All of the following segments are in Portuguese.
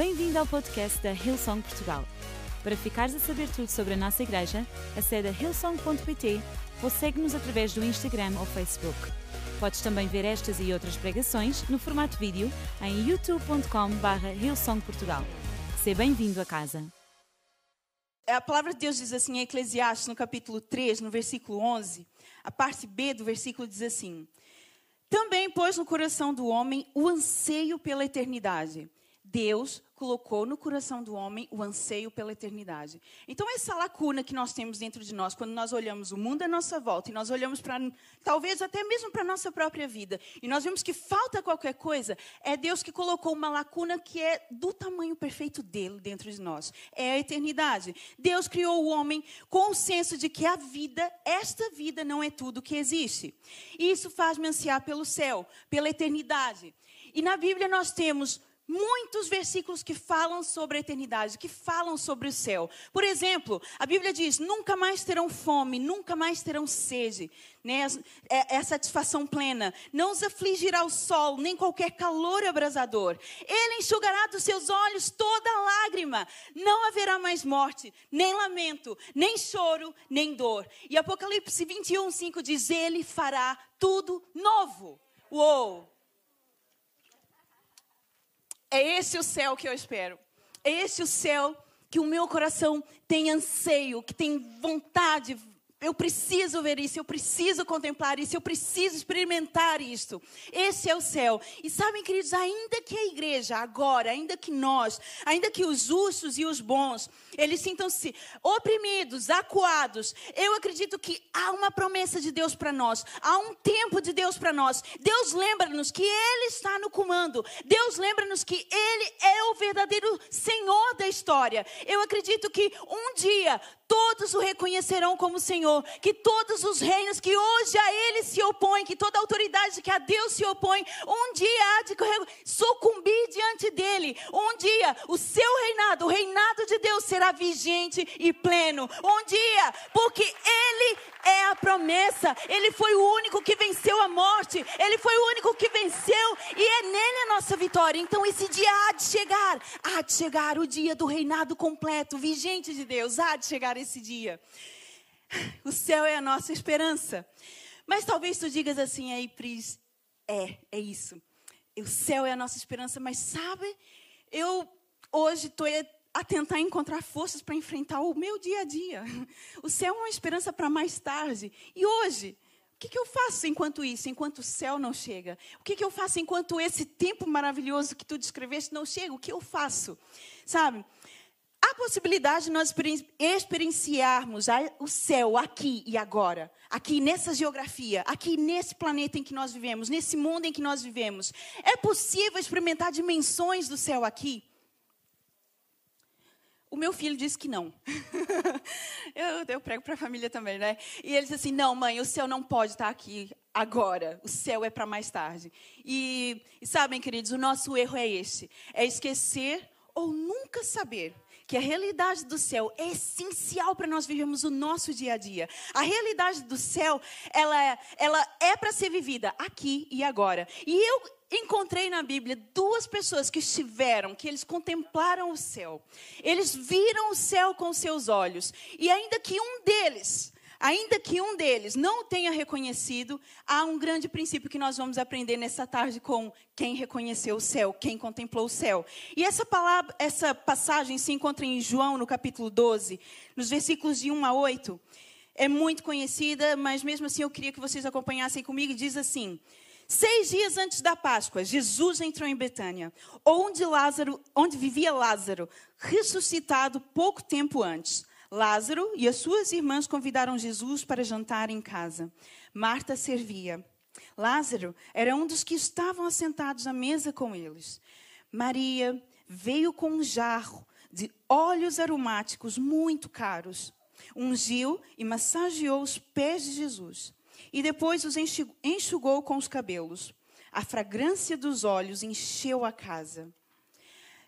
Bem-vindo ao podcast da Hillsong Portugal. Para ficares a saber tudo sobre a nossa igreja, acede a hillsong.pt ou segue-nos através do Instagram ou Facebook. Podes também ver estas e outras pregações no formato vídeo em youtube.com.br hillsongportugal. Seja bem-vindo a casa. A palavra de Deus diz assim em Eclesiastes, no capítulo 3, no versículo 11, a parte B do versículo diz assim: Também pôs no coração do homem o anseio pela eternidade. Deus colocou no coração do homem o anseio pela eternidade. Então, essa lacuna que nós temos dentro de nós, quando nós olhamos o mundo à nossa volta e nós olhamos para, talvez até mesmo para a nossa própria vida, e nós vemos que falta qualquer coisa, é Deus que colocou uma lacuna que é do tamanho perfeito dele dentro de nós. É a eternidade. Deus criou o homem com o senso de que a vida, esta vida, não é tudo que existe. E isso faz-me ansiar pelo céu, pela eternidade. E na Bíblia nós temos muitos versículos que falam sobre a eternidade, que falam sobre o céu. Por exemplo, a Bíblia diz: nunca mais terão fome, nunca mais terão sede. Né? É, é satisfação plena. Não os afligirá o sol, nem qualquer calor abrasador. Ele enxugará dos seus olhos toda lágrima. Não haverá mais morte, nem lamento, nem choro, nem dor. E Apocalipse 21, 5 diz: Ele fará tudo novo. Uou! É esse o céu que eu espero. É esse o céu que o meu coração tem anseio, que tem vontade, eu preciso ver isso, eu preciso contemplar isso, eu preciso experimentar isto. Esse é o céu. E sabem, queridos, ainda que a igreja agora, ainda que nós, ainda que os justos e os bons, eles sintam-se oprimidos, acuados, eu acredito que há uma promessa de Deus para nós, há um tempo de Deus para nós. Deus lembra-nos que Ele está no comando. Deus lembra-nos que Ele é o verdadeiro Senhor da história. Eu acredito que um dia todos o reconhecerão como Senhor, que todos os reinos que hoje a Ele se opõem, que toda autoridade que a Deus se opõe, um dia há de sucumbir diante dele. Um dia o seu reinado, o reinado de Deus será vigente e pleno. Um dia, porque Ele é a promessa, Ele foi o único que venceu a morte, Ele foi o único que venceu e é nele a nossa vitória. Então esse dia há de chegar, há de chegar o dia do reinado completo, vigente de Deus, há de chegar esse dia. O céu é a nossa esperança. Mas talvez tu digas assim aí, Pris, é, é isso. O céu é a nossa esperança, mas sabe, eu hoje estou a tentar encontrar forças para enfrentar o meu dia a dia. O céu é uma esperança para mais tarde. E hoje, o que, que, eu faço enquanto isso, enquanto o céu não chega? O que, que eu faço enquanto esse tempo maravilhoso que tu descreveste não chega? O que eu faço? Sabe? Possibilidade de nós experienciarmos o céu aqui e agora, aqui nessa geografia, aqui nesse planeta em que nós vivemos, nesse mundo em que nós vivemos. É possível experimentar dimensões do céu aqui? O meu filho disse que não. eu, eu prego para a família também, né? E ele disse assim: não, mãe, o céu não pode estar aqui agora. O céu é para mais tarde. E, e sabem, queridos, o nosso erro é esse: é esquecer ou nunca saber que a realidade do céu é essencial para nós vivermos o nosso dia a dia. A realidade do céu, ela, é, ela é para ser vivida aqui e agora. E eu encontrei na Bíblia duas pessoas que estiveram, que eles contemplaram o céu. Eles viram o céu com seus olhos. E ainda que um deles Ainda que um deles não tenha reconhecido, há um grande princípio que nós vamos aprender nessa tarde com quem reconheceu o céu, quem contemplou o céu. E essa palavra, essa passagem se encontra em João, no capítulo 12, nos versículos de 1 a 8. É muito conhecida, mas mesmo assim eu queria que vocês acompanhassem comigo. Diz assim: Seis dias antes da Páscoa, Jesus entrou em Betânia, onde Lázaro, onde vivia Lázaro, ressuscitado pouco tempo antes. Lázaro e as suas irmãs convidaram Jesus para jantar em casa. Marta servia. Lázaro era um dos que estavam assentados à mesa com eles. Maria veio com um jarro de óleos aromáticos muito caros. Ungiu e massageou os pés de Jesus. E depois os enxugou com os cabelos. A fragrância dos óleos encheu a casa.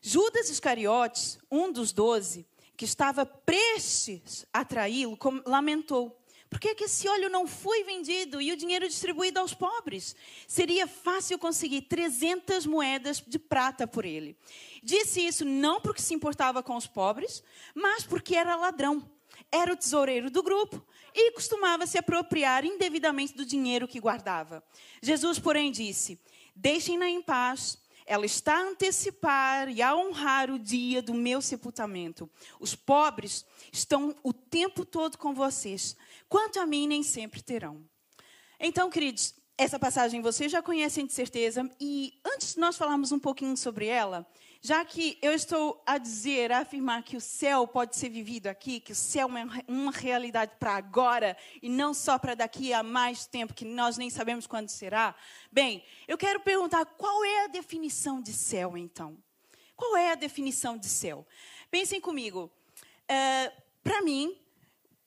Judas Iscariotes, um dos doze, que estava prestes a traí-lo, lamentou, Por que, que esse óleo não foi vendido e o dinheiro distribuído aos pobres? Seria fácil conseguir 300 moedas de prata por ele. Disse isso não porque se importava com os pobres, mas porque era ladrão. Era o tesoureiro do grupo e costumava se apropriar indevidamente do dinheiro que guardava. Jesus, porém, disse: Deixem-na em paz. Ela está a antecipar e a honrar o dia do meu sepultamento. Os pobres estão o tempo todo com vocês. Quanto a mim, nem sempre terão. Então, queridos, essa passagem vocês já conhecem de certeza. E antes de nós falarmos um pouquinho sobre ela, já que eu estou a dizer, a afirmar que o céu pode ser vivido aqui, que o céu é uma realidade para agora e não só para daqui a mais tempo, que nós nem sabemos quando será. Bem, eu quero perguntar qual é a definição de céu, então? Qual é a definição de céu? Pensem comigo. É, para mim,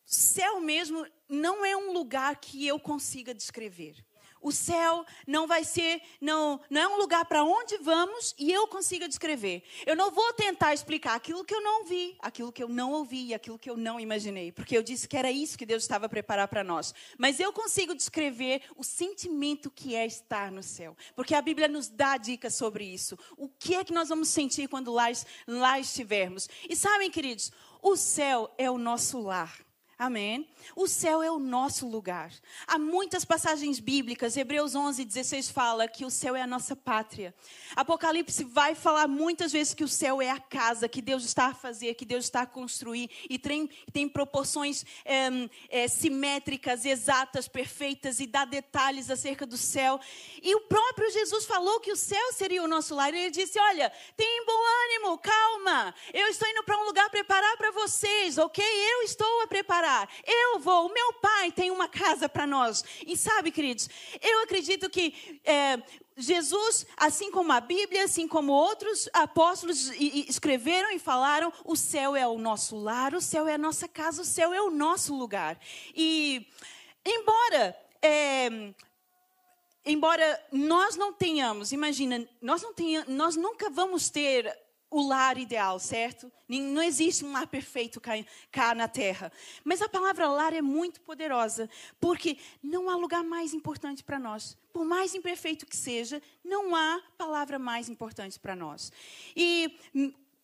céu mesmo não é um lugar que eu consiga descrever. O céu não vai ser, não, não é um lugar para onde vamos e eu consiga descrever. Eu não vou tentar explicar aquilo que eu não vi, aquilo que eu não ouvi, aquilo que eu não imaginei, porque eu disse que era isso que Deus estava a preparar para nós. Mas eu consigo descrever o sentimento que é estar no céu, porque a Bíblia nos dá dicas sobre isso. O que é que nós vamos sentir quando lá, lá estivermos? E sabem, queridos, o céu é o nosso lar. Amém? O céu é o nosso lugar. Há muitas passagens bíblicas. Hebreus 11, 16 fala que o céu é a nossa pátria. Apocalipse vai falar muitas vezes que o céu é a casa que Deus está a fazer, que Deus está a construir. E tem, tem proporções é, é, simétricas, exatas, perfeitas e dá detalhes acerca do céu. E o próprio Jesus falou que o céu seria o nosso lar. Ele disse: Olha, tem bom ânimo, calma. Eu estou indo para um lugar preparar para vocês, ok? Eu estou a preparar Eu vou, o meu pai tem uma casa para nós. E sabe, queridos, eu acredito que é, Jesus, assim como a Bíblia, assim como outros apóstolos escreveram e falaram, o céu é o nosso lar, o céu é a nossa casa, o céu é o nosso lugar. E, embora. É, embora nós não tenhamos, imagina, nós, não tenhamos, nós nunca vamos ter o lar ideal, certo? Não existe um lar perfeito cá, na terra. Mas a palavra lar é muito poderosa, porque não há lugar mais importante para nós. Por mais imperfeito que seja, não há palavra mais importante para nós. E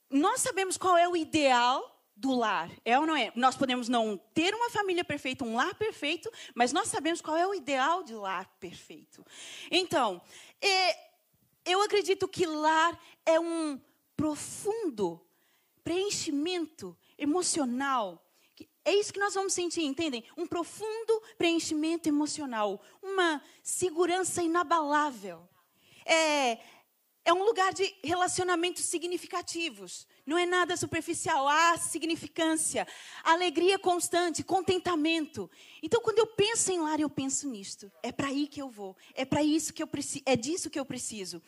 nós sabemos qual é o ideal do lar, é ou não é? Nós podemos não ter uma família perfeita, um lar perfeito, mas nós sabemos qual é o ideal de lar perfeito. Então, é, eu acredito que lar é um profundo preenchimento emocional. É isso que nós vamos sentir, entendem? Um profundo preenchimento emocional, uma segurança inabalável. É, é um lugar de relacionamentos significativos. Não é nada superficial, há significância, alegria constante, contentamento. Então, quando eu penso em lar, eu penso nisto. É para aí que eu vou. É para isso que eu preciso. É disso que eu preciso.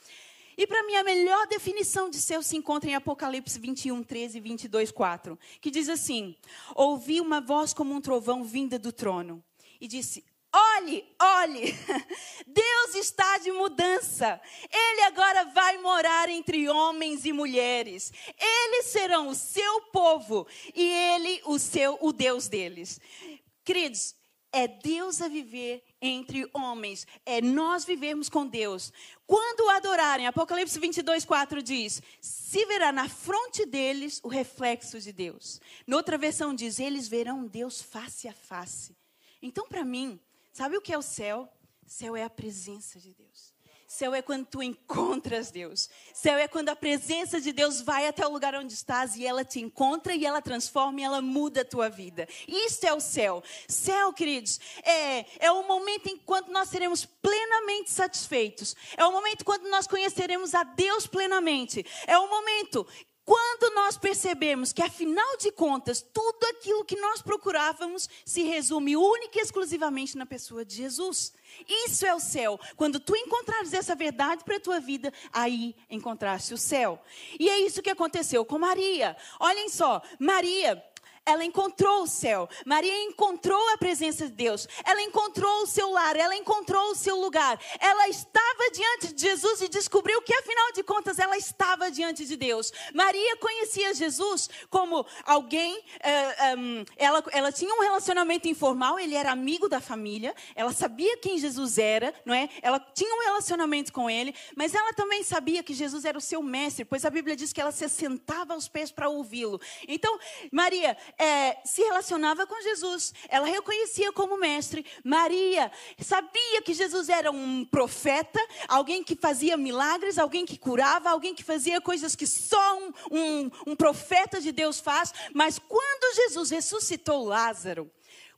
E para mim, a melhor definição de céu se encontra em Apocalipse 21, 13 e 22, 4, que diz assim: Ouvi uma voz como um trovão vinda do trono, e disse: Olhe, olhe, Deus está de mudança. Ele agora vai morar entre homens e mulheres. Eles serão o seu povo e ele o seu o Deus deles. Queridos, é Deus a viver entre homens, é nós vivermos com Deus. Quando adorarem, Apocalipse 22, 4 diz: se verá na fronte deles o reflexo de Deus. Noutra versão diz: eles verão Deus face a face. Então, para mim, sabe o que é o céu? Céu é a presença de Deus. Céu é quando tu encontras Deus. Céu é quando a presença de Deus vai até o lugar onde estás e ela te encontra e ela transforma e ela muda a tua vida. Isso é o céu. Céu, queridos, é, é o momento em quando nós seremos plenamente satisfeitos. É o momento quando nós conheceremos a Deus plenamente. É o momento quando nós percebemos que, afinal de contas, tudo aquilo que nós procurávamos se resume única e exclusivamente na pessoa de Jesus. Isso é o céu. Quando tu encontrares essa verdade para a tua vida, aí encontraste o céu. E é isso que aconteceu com Maria. Olhem só, Maria, ela encontrou o céu. Maria encontrou a presença de Deus. Ela encontrou o seu lar, ela encontrou o seu lugar. Ela estava diante de Jesus e descobriu que, afinal de contas, ela estava diante de Deus. Maria conhecia Jesus como alguém, uh, um, ela, ela tinha um relacionamento informal, ele era amigo da família, ela sabia quem Jesus era, não é? Ela tinha um relacionamento com ele, mas ela também sabia que Jesus era o seu mestre, pois a Bíblia diz que ela se sentava aos pés para ouvi-lo. Então, Maria é, se relacionava com Jesus, ela reconhecia como mestre. Maria sabia que Jesus era um profeta, alguém que fazia milagres, alguém que curava, alguém que fazia coisas que só um, um, um profeta de Deus faz. Mas quando Jesus ressuscitou Lázaro,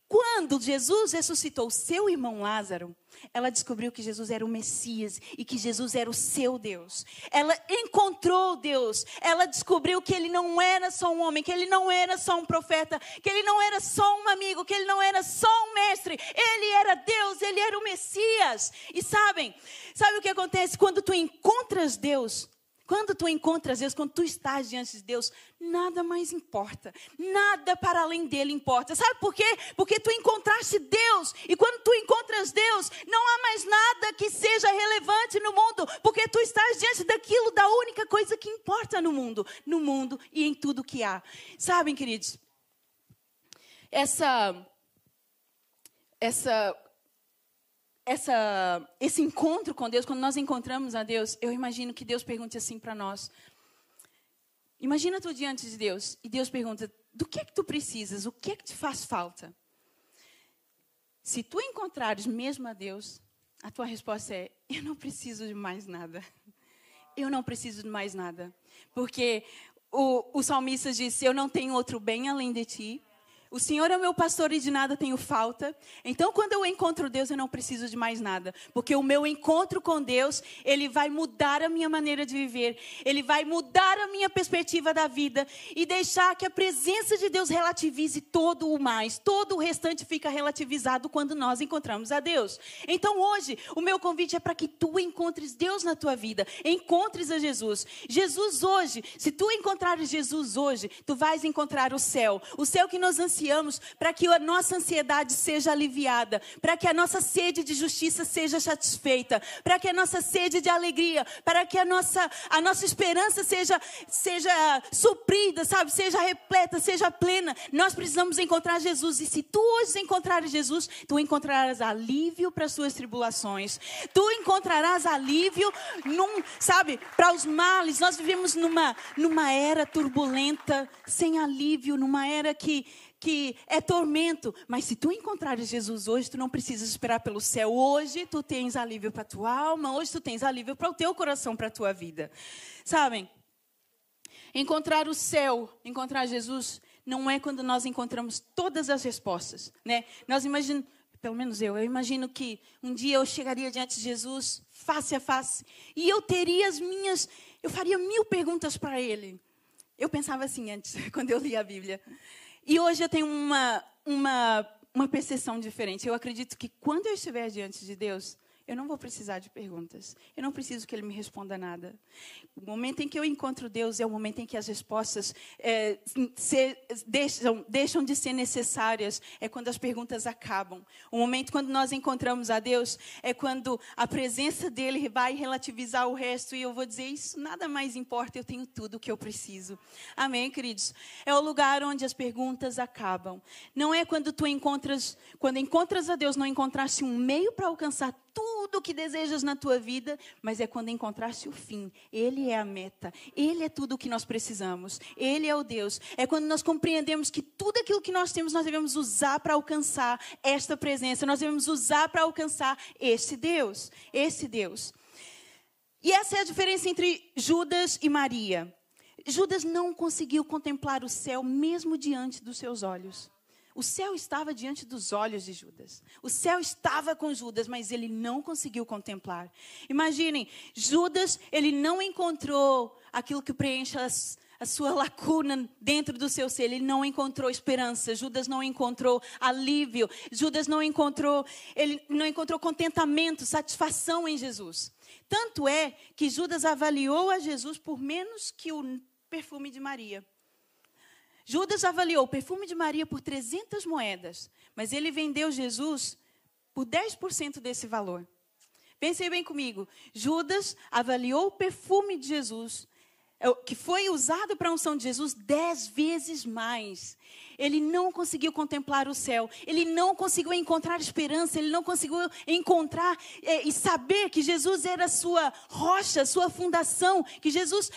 quando Jesus ressuscitou seu irmão Lázaro, ela descobriu que Jesus era o Messias e que Jesus era o seu Deus. Ela encontrou Deus. Ela descobriu que ele não era só um homem, que ele não era só um profeta, que ele não era só um amigo, que ele não era só um mestre. Ele era Deus, ele era o Messias. E sabem, sabe o que acontece quando tu encontras Deus? Quando tu encontras Deus, quando tu estás diante de Deus, nada mais importa. Nada para além dele importa. Sabe por quê? Porque tu encontraste Deus. E quando tu encontras Deus, não há mais nada que seja relevante no mundo. Porque tu estás diante daquilo, da única coisa que importa no mundo. No mundo e em tudo que há. Sabem, queridos? Essa. Essa essa, esse encontro com Deus, quando nós encontramos a Deus, eu imagino que Deus pergunte assim para nós. Imagina tu diante de Deus e Deus pergunta: do que é que tu precisas? O que é que te faz falta? Se tu encontrares mesmo a Deus, a tua resposta é: eu não preciso de mais nada. Eu não preciso de mais nada. Porque o, o salmista disse: Eu não tenho outro bem além de ti. O Senhor é o meu pastor e de nada tenho falta. Então, quando eu encontro Deus, eu não preciso de mais nada. Porque o meu encontro com Deus, ele vai mudar a minha maneira de viver. Ele vai mudar a minha perspectiva da vida. E deixar que a presença de Deus relativize todo o mais. Todo o restante fica relativizado quando nós encontramos a Deus. Então, hoje, o meu convite é para que tu encontres Deus na tua vida. Encontres a Jesus. Jesus hoje, se tu encontrares Jesus hoje, tu vais encontrar o céu. O céu que nos ansiamos ansiamos para que a nossa ansiedade seja aliviada, para que a nossa sede de justiça seja satisfeita, para que a nossa sede de alegria, para que a nossa, a nossa esperança seja, seja suprida, sabe? Seja repleta, seja plena. Nós precisamos encontrar Jesus. E se tu hoje encontrares Jesus, tu encontrarás alívio para as suas tribulações. Tu encontrarás alívio num, sabe, para os males. Nós vivemos numa, numa era turbulenta, sem alívio, numa era que que é tormento. Mas se tu encontrares Jesus hoje, tu não precisas esperar pelo céu. Hoje tu tens alívio para a tua alma, hoje tu tens alívio para o teu coração, para a tua vida. Sabem? Encontrar o céu, encontrar Jesus, não é quando nós encontramos todas as respostas, né? Nós imaginamos, pelo menos eu, eu imagino que um dia eu chegaria diante de Jesus, face a face, e eu teria as minhas, eu faria mil perguntas para ele. Eu pensava assim antes, quando eu li a Bíblia. E hoje eu tenho uma, uma, uma percepção diferente. Eu acredito que quando eu estiver diante de Deus, eu não vou precisar de perguntas. Eu não preciso que Ele me responda nada. O momento em que eu encontro Deus é o momento em que as respostas é, se, deixam, deixam de ser necessárias. É quando as perguntas acabam. O momento quando nós encontramos a Deus é quando a presença dEle vai relativizar o resto. E eu vou dizer: Isso nada mais importa, eu tenho tudo o que eu preciso. Amém, queridos? É o lugar onde as perguntas acabam. Não é quando tu encontras, quando encontras a Deus, não encontraste um meio para alcançar tudo o que desejas na tua vida, mas é quando encontraste o fim. Ele é a meta. Ele é tudo o que nós precisamos. Ele é o Deus. É quando nós compreendemos que tudo aquilo que nós temos nós devemos usar para alcançar esta presença. Nós devemos usar para alcançar esse Deus. Esse Deus. E essa é a diferença entre Judas e Maria. Judas não conseguiu contemplar o céu mesmo diante dos seus olhos. O céu estava diante dos olhos de Judas. O céu estava com Judas, mas ele não conseguiu contemplar. Imaginem, Judas, ele não encontrou aquilo que preenche as, a sua lacuna dentro do seu ser. Ele não encontrou esperança. Judas não encontrou alívio. Judas não encontrou, ele não encontrou contentamento, satisfação em Jesus. Tanto é que Judas avaliou a Jesus por menos que o perfume de Maria. Judas avaliou o perfume de Maria por 300 moedas, mas ele vendeu Jesus por 10% desse valor. Pensem bem comigo. Judas avaliou o perfume de Jesus, é que foi usado para a unção de Jesus, dez vezes mais. Ele não conseguiu contemplar o céu, ele não conseguiu encontrar esperança, ele não conseguiu encontrar é, e saber que Jesus era sua rocha, sua fundação, que Jesus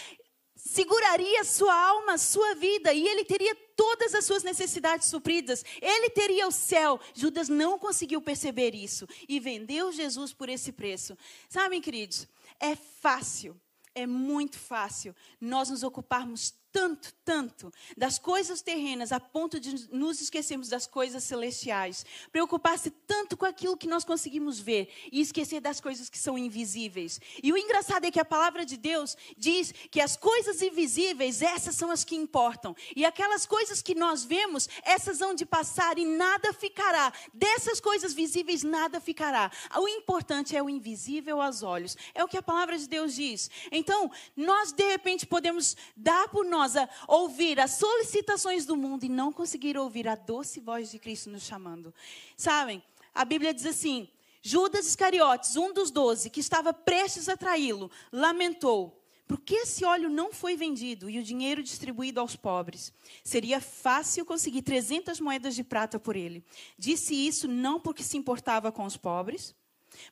seguraria sua alma, sua vida, e ele teria todas as suas necessidades supridas, ele teria o céu. Judas não conseguiu perceber isso e vendeu Jesus por esse preço. Sabem, queridos, é fácil, é muito fácil nós nos ocuparmos tanto, tanto das coisas terrenas a ponto de nos esquecermos das coisas celestiais. Preocupar-se tanto com aquilo que nós conseguimos ver e esquecer das coisas que são invisíveis. E o engraçado é que a palavra de Deus diz que as coisas invisíveis, essas são as que importam. E aquelas coisas que nós vemos, essas vão de passar e nada ficará. Dessas coisas visíveis, nada ficará. O importante é o invisível aos olhos. É o que a palavra de Deus diz. Então, nós de repente podemos dar por nós ouvir as solicitações do mundo e não conseguir ouvir a doce voz de Cristo nos chamando. Sabem, a Bíblia diz assim: Judas Iscariotes, um dos doze, que estava prestes a traí-lo, lamentou. Por que esse óleo não foi vendido e o dinheiro distribuído aos pobres? Seria fácil conseguir 300 moedas de prata por ele. Disse isso não porque se importava com os pobres,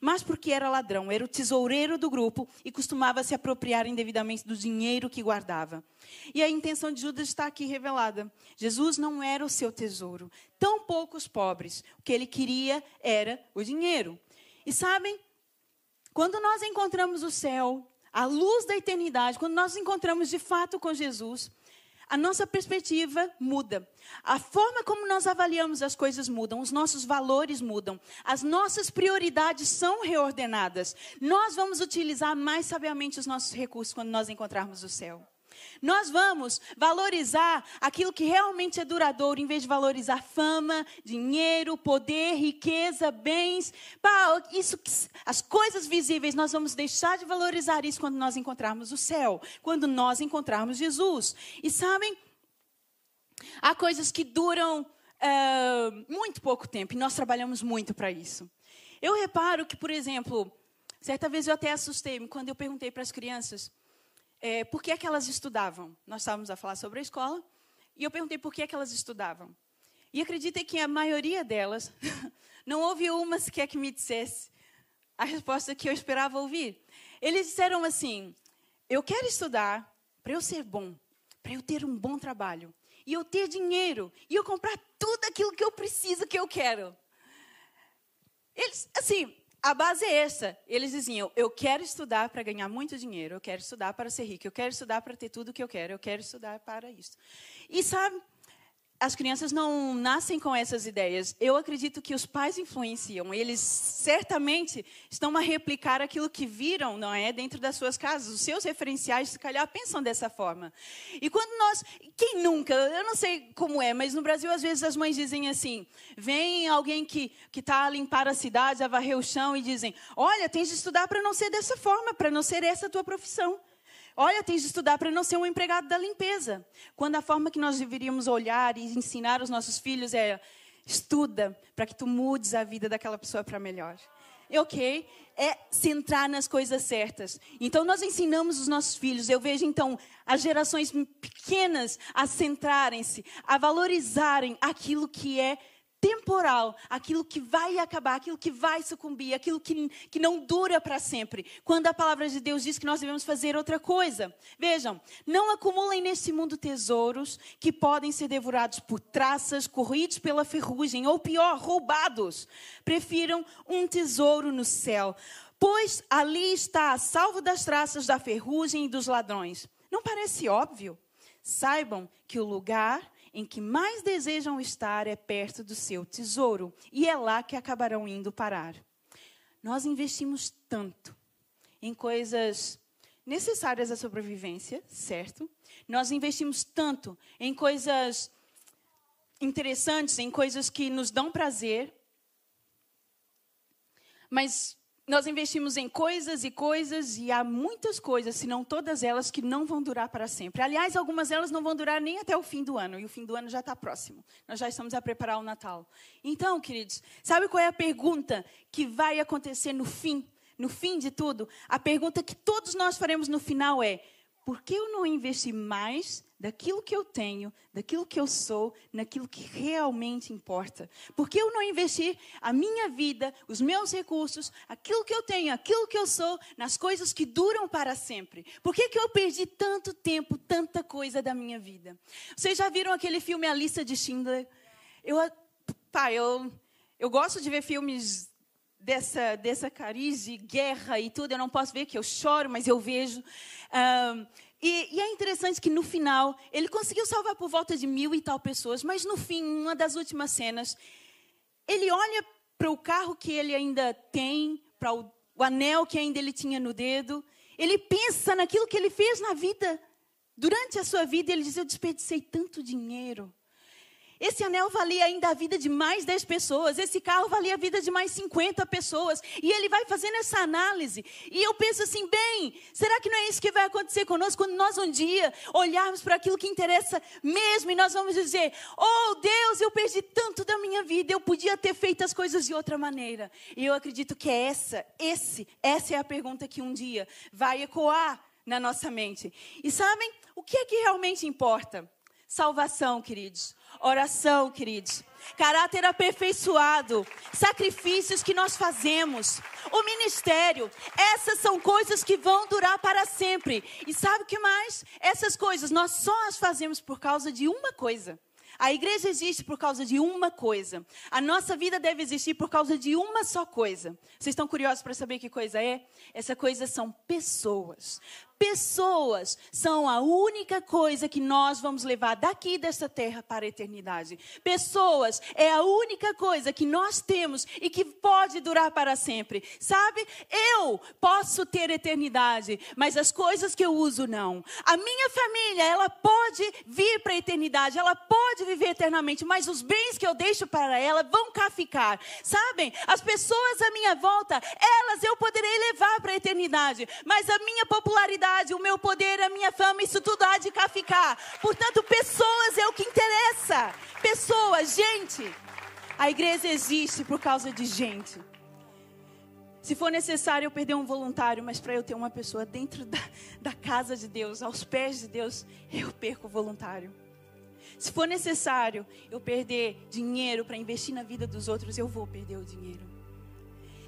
mas porque era ladrão, era o tesoureiro do grupo e costumava se apropriar indevidamente do dinheiro que guardava. E a intenção de Judas está aqui revelada. Jesus não era o seu tesouro, tão poucos pobres. O que ele queria era o dinheiro. E sabem, quando nós encontramos o céu, a luz da eternidade, quando nós encontramos de fato com Jesus, a nossa perspectiva muda. A forma como nós avaliamos as coisas mudam, os nossos valores mudam, as nossas prioridades são reordenadas. Nós vamos utilizar mais sabiamente os nossos recursos quando nós encontrarmos o céu. Nós vamos valorizar aquilo que realmente é duradouro, em vez de valorizar fama, dinheiro, poder, riqueza, bens. isso, as coisas visíveis, nós vamos deixar de valorizar isso quando nós encontrarmos o céu, quando nós encontrarmos Jesus. E sabem, há coisas que duram uh, muito pouco tempo e nós trabalhamos muito para isso. Eu reparo que, por exemplo, certa vez eu até assustei-me quando eu perguntei para as crianças é, por que, é que elas estudavam. Nós estávamos a falar sobre a escola e eu perguntei por que, é que elas estudavam. E acreditem que a maioria delas, não houve uma sequer que me dissesse a resposta que eu esperava ouvir. Eles disseram assim: Eu quero estudar para eu ser bom, para eu ter um bom trabalho, e eu ter dinheiro, e eu comprar tudo aquilo que eu preciso, que eu quero. Eles, assim, a base é essa. Eles diziam: eu quero estudar para ganhar muito dinheiro, eu quero estudar para ser rico, eu quero estudar para ter tudo o que eu quero, eu quero estudar para isso. E sabe, as crianças não nascem com essas ideias. Eu acredito que os pais influenciam. Eles certamente estão a replicar aquilo que viram, não é, dentro das suas casas. Os seus referenciais, se calhar, pensam dessa forma. E quando nós, quem nunca? Eu não sei como é, mas no Brasil às vezes as mães dizem assim: vem alguém que que está a limpar a cidade, a varrer o chão e dizem: olha, tens de estudar para não ser dessa forma, para não ser essa a tua profissão. Olha, tens de estudar para não ser um empregado da limpeza. Quando a forma que nós deveríamos olhar e ensinar os nossos filhos é estuda para que tu mudes a vida daquela pessoa para melhor. Ok? É centrar nas coisas certas. Então, nós ensinamos os nossos filhos. Eu vejo, então, as gerações pequenas a centrarem-se, a valorizarem aquilo que é temporal, aquilo que vai acabar, aquilo que vai sucumbir, aquilo que, que não dura para sempre. Quando a palavra de Deus diz que nós devemos fazer outra coisa. Vejam, não acumulem nesse mundo tesouros que podem ser devorados por traças, corridos pela ferrugem, ou pior, roubados. Prefiram um tesouro no céu, pois ali está a salvo das traças da ferrugem e dos ladrões. Não parece óbvio? Saibam que o lugar em que mais desejam estar é perto do seu tesouro, e é lá que acabarão indo parar. Nós investimos tanto em coisas necessárias à sobrevivência, certo? Nós investimos tanto em coisas interessantes, em coisas que nos dão prazer, mas nós investimos em coisas e coisas, e há muitas coisas, se não todas elas, que não vão durar para sempre. Aliás, algumas delas não vão durar nem até o fim do ano, e o fim do ano já está próximo. Nós já estamos a preparar o Natal. Então, queridos, sabe qual é a pergunta que vai acontecer no fim? No fim de tudo, a pergunta que todos nós faremos no final é: por que eu não investi mais daquilo que eu tenho, daquilo que eu sou, naquilo que realmente importa? Por que eu não investi a minha vida, os meus recursos, aquilo que eu tenho, aquilo que eu sou, nas coisas que duram para sempre? Por que, que eu perdi tanto tempo, tanta coisa da minha vida? Vocês já viram aquele filme A Lista de Schindler? Eu, pá, eu, eu gosto de ver filmes dessa, dessa cariz de guerra e tudo. Eu não posso ver que eu choro, mas eu vejo. Um, e, e, é interessante que no final, ele conseguiu salvar por volta de mil e tal pessoas, mas no fim, uma das últimas cenas, ele olha para o carro que ele ainda tem, para o, o anel que ainda ele tinha no dedo, ele pensa naquilo que ele fez na vida, durante a sua vida, ele diz: Eu desperdicei tanto dinheiro. Esse anel valia ainda a vida de mais 10 pessoas, esse carro valia a vida de mais 50 pessoas. E ele vai fazendo essa análise. E eu penso assim, bem, será que não é isso que vai acontecer conosco quando nós um dia olharmos para aquilo que interessa mesmo e nós vamos dizer: "Oh, Deus, eu perdi tanto da minha vida, eu podia ter feito as coisas de outra maneira". E eu acredito que é essa, esse, essa é a pergunta que um dia vai ecoar na nossa mente. E sabem, o que é que realmente importa? Salvação, queridos Oração, queridos. Caráter aperfeiçoado. Sacrifícios que nós fazemos. O ministério. Essas são coisas que vão durar para sempre. E sabe o que mais? Essas coisas nós só as fazemos por causa de uma coisa. A igreja existe por causa de uma coisa. A nossa vida deve existir por causa de uma só coisa. Vocês estão curiosos para saber que coisa é? Essa coisa são pessoas. Pessoas são a única coisa que nós vamos levar daqui desta terra para a eternidade. Pessoas é a única coisa que nós temos e que pode durar para sempre. Sabe? Eu posso ter eternidade, mas as coisas que eu uso não. A minha família, ela pode vir para a eternidade, ela pode viver eternamente, mas os bens que eu deixo para ela vão cá ficar. Sabem? As pessoas à minha volta, elas eu poderei levar para a eternidade, mas a minha popularidade o meu poder, a minha fama, isso tudo há de cá ficar. Portanto, pessoas é o que interessa. Pessoas, gente. A igreja existe por causa de gente. Se for necessário eu perder um voluntário, mas para eu ter uma pessoa dentro da, da casa de Deus, aos pés de Deus, eu perco o voluntário. Se for necessário eu perder dinheiro para investir na vida dos outros, eu vou perder o dinheiro.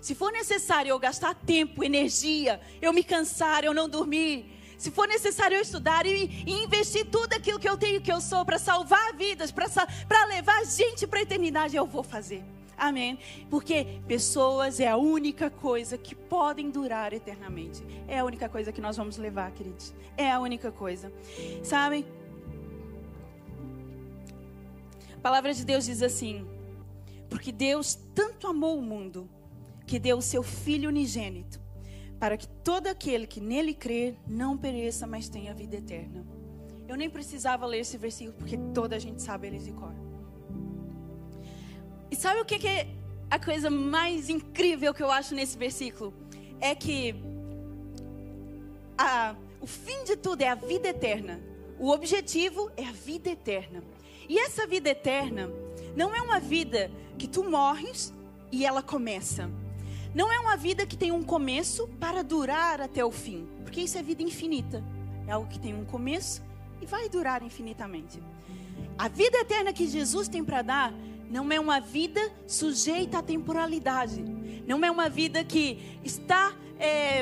Se for necessário eu gastar tempo, energia, eu me cansar, eu não dormir, se for necessário eu estudar e, e investir tudo aquilo que eu tenho, que eu sou, para salvar vidas, para levar gente para a eternidade, eu vou fazer. Amém? Porque pessoas é a única coisa que podem durar eternamente. É a única coisa que nós vamos levar, queridos. É a única coisa. Sabem? A palavra de Deus diz assim: Porque Deus tanto amou o mundo que deu o seu Filho unigênito, para que todo aquele que nele crer não pereça, mas tenha vida eterna. Eu nem precisava ler esse versículo, porque toda a gente sabe ele de cor. E sabe o que é a coisa mais incrível que eu acho nesse versículo? É que a, o fim de tudo é a vida eterna. O objetivo é a vida eterna. E essa vida eterna não é uma vida que tu morres e ela começa. Não é uma vida que tem um começo para durar até o fim, porque isso é vida infinita. É algo que tem um começo e vai durar infinitamente. A vida eterna que Jesus tem para dar não é uma vida sujeita à temporalidade. Não é uma vida que está. É,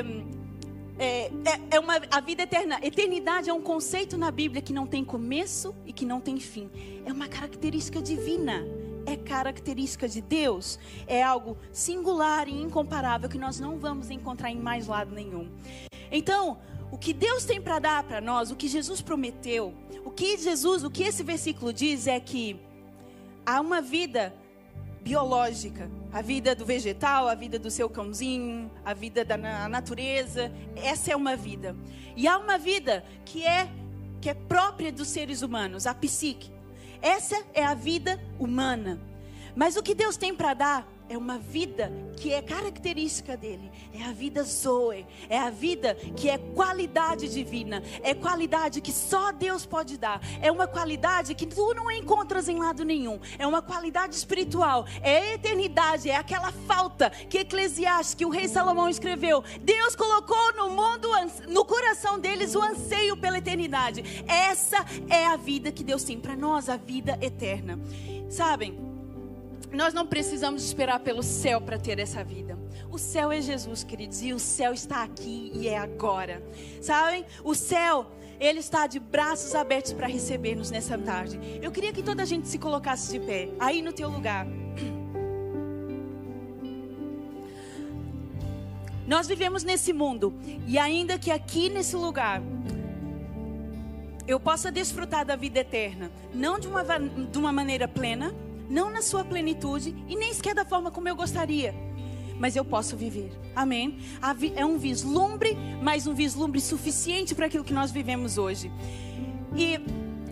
é, é, é uma, a vida eterna. Eternidade é um conceito na Bíblia que não tem começo e que não tem fim. É uma característica divina é característica de Deus, é algo singular e incomparável que nós não vamos encontrar em mais lado nenhum. Então, o que Deus tem para dar para nós, o que Jesus prometeu, o que Jesus, o que esse versículo diz é que há uma vida biológica, a vida do vegetal, a vida do seu cãozinho, a vida da natureza, essa é uma vida. E há uma vida que é que é própria dos seres humanos, a psique. Essa é a vida humana. Mas o que Deus tem para dar é uma vida que é característica dele. É a vida Zoe. É a vida que é qualidade divina. É qualidade que só Deus pode dar. É uma qualidade que tu não encontras em lado nenhum. É uma qualidade espiritual. É eternidade. É aquela falta que Eclesiastes, que o rei Salomão escreveu. Deus colocou no mundo, no coração deles, o anseio pela eternidade. Essa é a vida que Deus tem para nós, a vida eterna. Sabem? Nós não precisamos esperar pelo céu para ter essa vida. O céu é Jesus, queridos, e o céu está aqui e é agora. Sabem? O céu, ele está de braços abertos para receber-nos nessa tarde. Eu queria que toda a gente se colocasse de pé, aí no teu lugar. Nós vivemos nesse mundo, e ainda que aqui nesse lugar eu possa desfrutar da vida eterna, não de uma, de uma maneira plena, não na sua plenitude e nem sequer da forma como eu gostaria, mas eu posso viver. Amém? É um vislumbre, mas um vislumbre suficiente para aquilo que nós vivemos hoje. E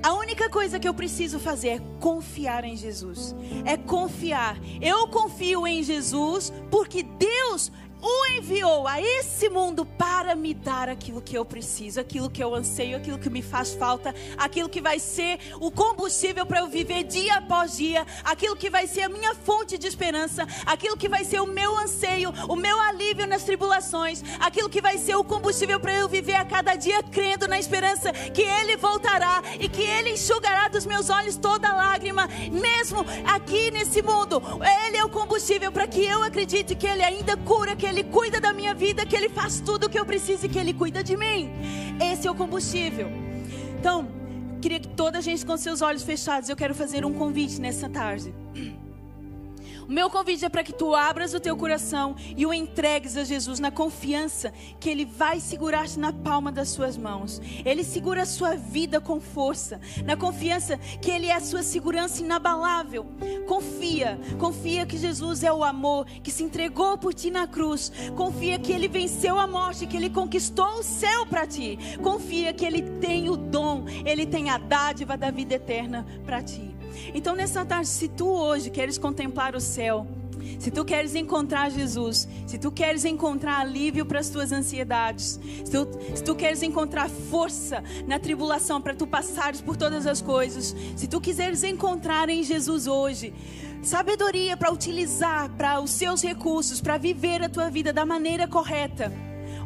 a única coisa que eu preciso fazer é confiar em Jesus. É confiar. Eu confio em Jesus porque Deus o enviou a esse mundo para me dar aquilo que eu preciso, aquilo que eu anseio, aquilo que me faz falta, aquilo que vai ser o combustível para eu viver dia após dia, aquilo que vai ser a minha fonte de esperança, aquilo que vai ser o meu anseio, o meu alívio nas tribulações, aquilo que vai ser o combustível para eu viver a cada dia crendo na esperança que Ele voltará e que Ele enxugará dos meus olhos toda lágrima, mesmo aqui nesse mundo. Ele é o combustível para que eu acredite que Ele ainda cura, que Ele ele cuida da minha vida, que Ele faz tudo o que eu preciso e que Ele cuida de mim. Esse é o combustível. Então, queria que toda a gente com seus olhos fechados, eu quero fazer um convite nessa tarde. O meu convite é para que tu abras o teu coração e o entregues a Jesus na confiança que Ele vai segurar-te na palma das suas mãos. Ele segura a sua vida com força, na confiança que Ele é a sua segurança inabalável. Confia, confia que Jesus é o amor que se entregou por ti na cruz. Confia que Ele venceu a morte, que Ele conquistou o céu para ti. Confia que Ele tem o dom, Ele tem a dádiva da vida eterna para ti. Então, nessa tarde, se tu hoje queres contemplar o céu, se tu queres encontrar Jesus, se tu queres encontrar alívio para as tuas ansiedades, se tu, se tu queres encontrar força na tribulação para tu passares por todas as coisas, se tu quiseres encontrar em Jesus hoje sabedoria para utilizar para os seus recursos, para viver a tua vida da maneira correta,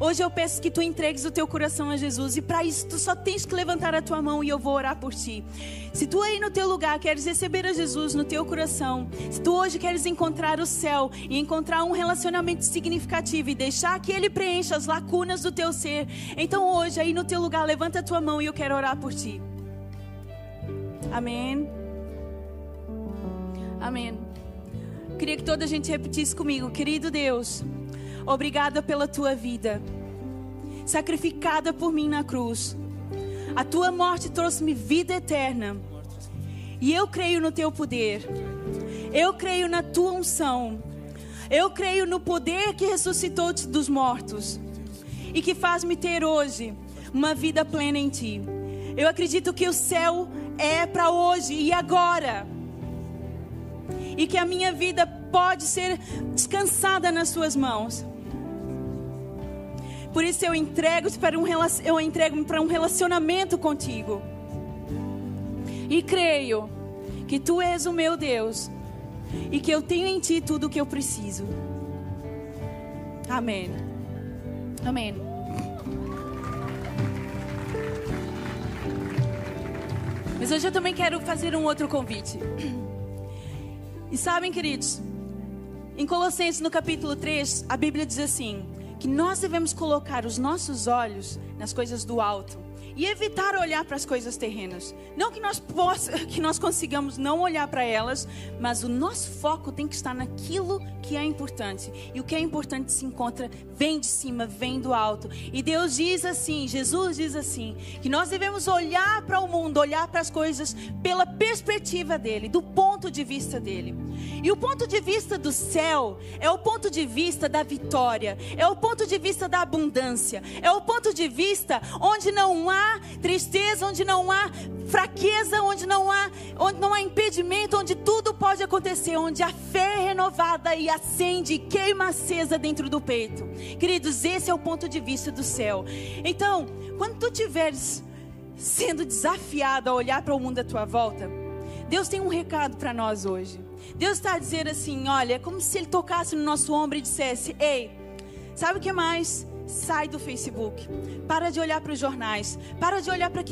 Hoje eu peço que tu entregues o teu coração a Jesus e para isso tu só tens que levantar a tua mão e eu vou orar por ti. Se tu aí no teu lugar queres receber a Jesus no teu coração, se tu hoje queres encontrar o céu e encontrar um relacionamento significativo e deixar que ele preencha as lacunas do teu ser, então hoje aí no teu lugar levanta a tua mão e eu quero orar por ti. Amém. Amém. Queria que toda a gente repetisse comigo, querido Deus. Obrigada pela tua vida, sacrificada por mim na cruz. A tua morte trouxe-me vida eterna. E eu creio no teu poder. Eu creio na tua unção. Eu creio no poder que ressuscitou-te dos mortos e que faz-me ter hoje uma vida plena em ti. Eu acredito que o céu é para hoje e agora. E que a minha vida pode ser descansada nas suas mãos. Por isso eu entrego para um eu entrego para um relacionamento contigo. E creio que tu és o meu Deus e que eu tenho em ti tudo o que eu preciso. Amém. Amém. Mas hoje eu também quero fazer um outro convite. E sabem, queridos, em Colossenses no capítulo 3, a Bíblia diz assim: que nós devemos colocar os nossos olhos nas coisas do alto e evitar olhar para as coisas terrenas. Não que nós possa, que nós consigamos não olhar para elas, mas o nosso foco tem que estar naquilo que é importante. E o que é importante se encontra vem de cima, vem do alto. E Deus diz assim, Jesus diz assim, que nós devemos olhar para o mundo, olhar para as coisas pela perspectiva dele, do ponto de vista dele. E o ponto de vista do céu é o ponto de vista da vitória, é o ponto de vista da abundância, é o ponto de vista onde não há tristeza, onde não há fraqueza, onde não há, onde não há impedimento, onde tudo pode acontecer, onde a fé é renovada e acende e queima acesa dentro do peito. Queridos, esse é o ponto de vista do céu. Então, quando tu tiveres sendo desafiado a olhar para o mundo à tua volta, Deus tem um recado para nós hoje. Deus está dizer assim: olha, é como se Ele tocasse no nosso ombro e dissesse: Ei, sabe o que mais? Sai do Facebook, para de olhar para os jornais, para de olhar para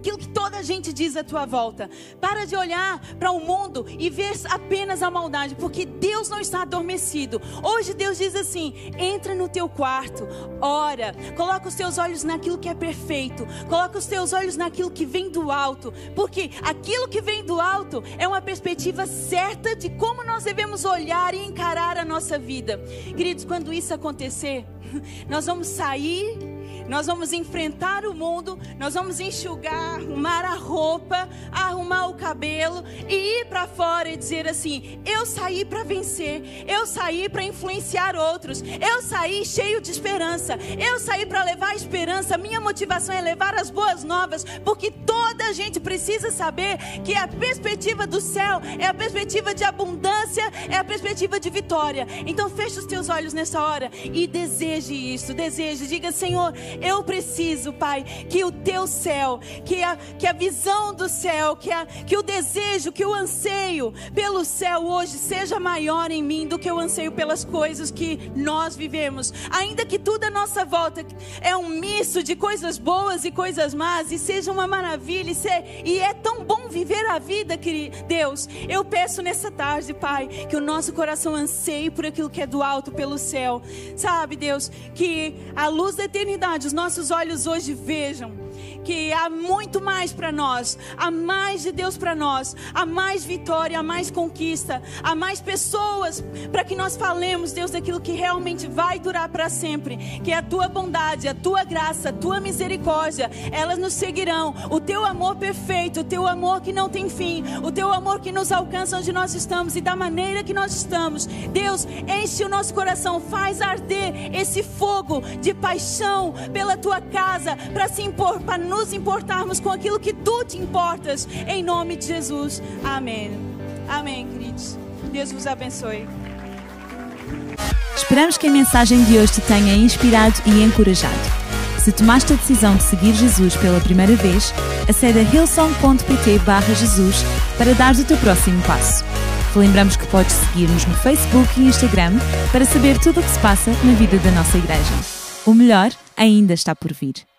aquilo que toda a gente diz à tua volta. Para de olhar para o mundo e ver apenas a maldade, porque Deus não está adormecido. Hoje Deus diz assim: entra no teu quarto, ora, coloca os teus olhos naquilo que é perfeito, coloca os teus olhos naquilo que vem do alto, porque aquilo que vem do alto é uma perspectiva certa de como nós devemos olhar e encarar a nossa vida. Queridos, quando isso acontecer, nós vamos sair nós vamos enfrentar o mundo, nós vamos enxugar, arrumar a roupa, arrumar o cabelo e ir para fora e dizer assim: eu saí para vencer, eu saí para influenciar outros, eu saí cheio de esperança, eu saí para levar esperança. Minha motivação é levar as boas novas, porque toda a gente precisa saber que a perspectiva do céu é a perspectiva de abundância, é a perspectiva de vitória. Então feche os teus olhos nessa hora e deseje isso, deseje, diga Senhor, eu preciso, Pai, que o teu céu, que a, que a visão do céu, que, a, que o desejo, que o anseio pelo céu hoje seja maior em mim do que o anseio pelas coisas que nós vivemos. Ainda que tudo à nossa volta é um misto de coisas boas e coisas más, e seja uma maravilha, e, é tão bom viver a vida, querido Deus. Eu peço nessa tarde, Pai, que o nosso coração anseie por aquilo que é do alto, pelo céu. Sabe, Deus, que a luz da eternidade os nossos olhos hoje vejam que há muito mais para nós, há mais de Deus para nós, há mais vitória, há mais conquista, há mais pessoas para que nós falemos, Deus, daquilo que realmente vai durar para sempre, que é a tua bondade, a tua graça, a tua misericórdia, elas nos seguirão, o teu amor perfeito, o teu amor que não tem fim, o teu amor que nos alcança onde nós estamos e da maneira que nós estamos. Deus, enche o nosso coração, faz arder esse fogo de paixão pela tua casa, para se impor, para nos importarmos com aquilo que tu te importas, em nome de Jesus. Amém. Amém, queridos. Deus vos abençoe. Esperamos que a mensagem de hoje te tenha inspirado e encorajado. Se tomaste a decisão de seguir Jesus pela primeira vez, acede a hillsong.pt Jesus para dar o teu próximo passo. Lembramos que podes seguir-nos no Facebook e Instagram para saber tudo o que se passa na vida da nossa igreja. O melhor ainda está por vir.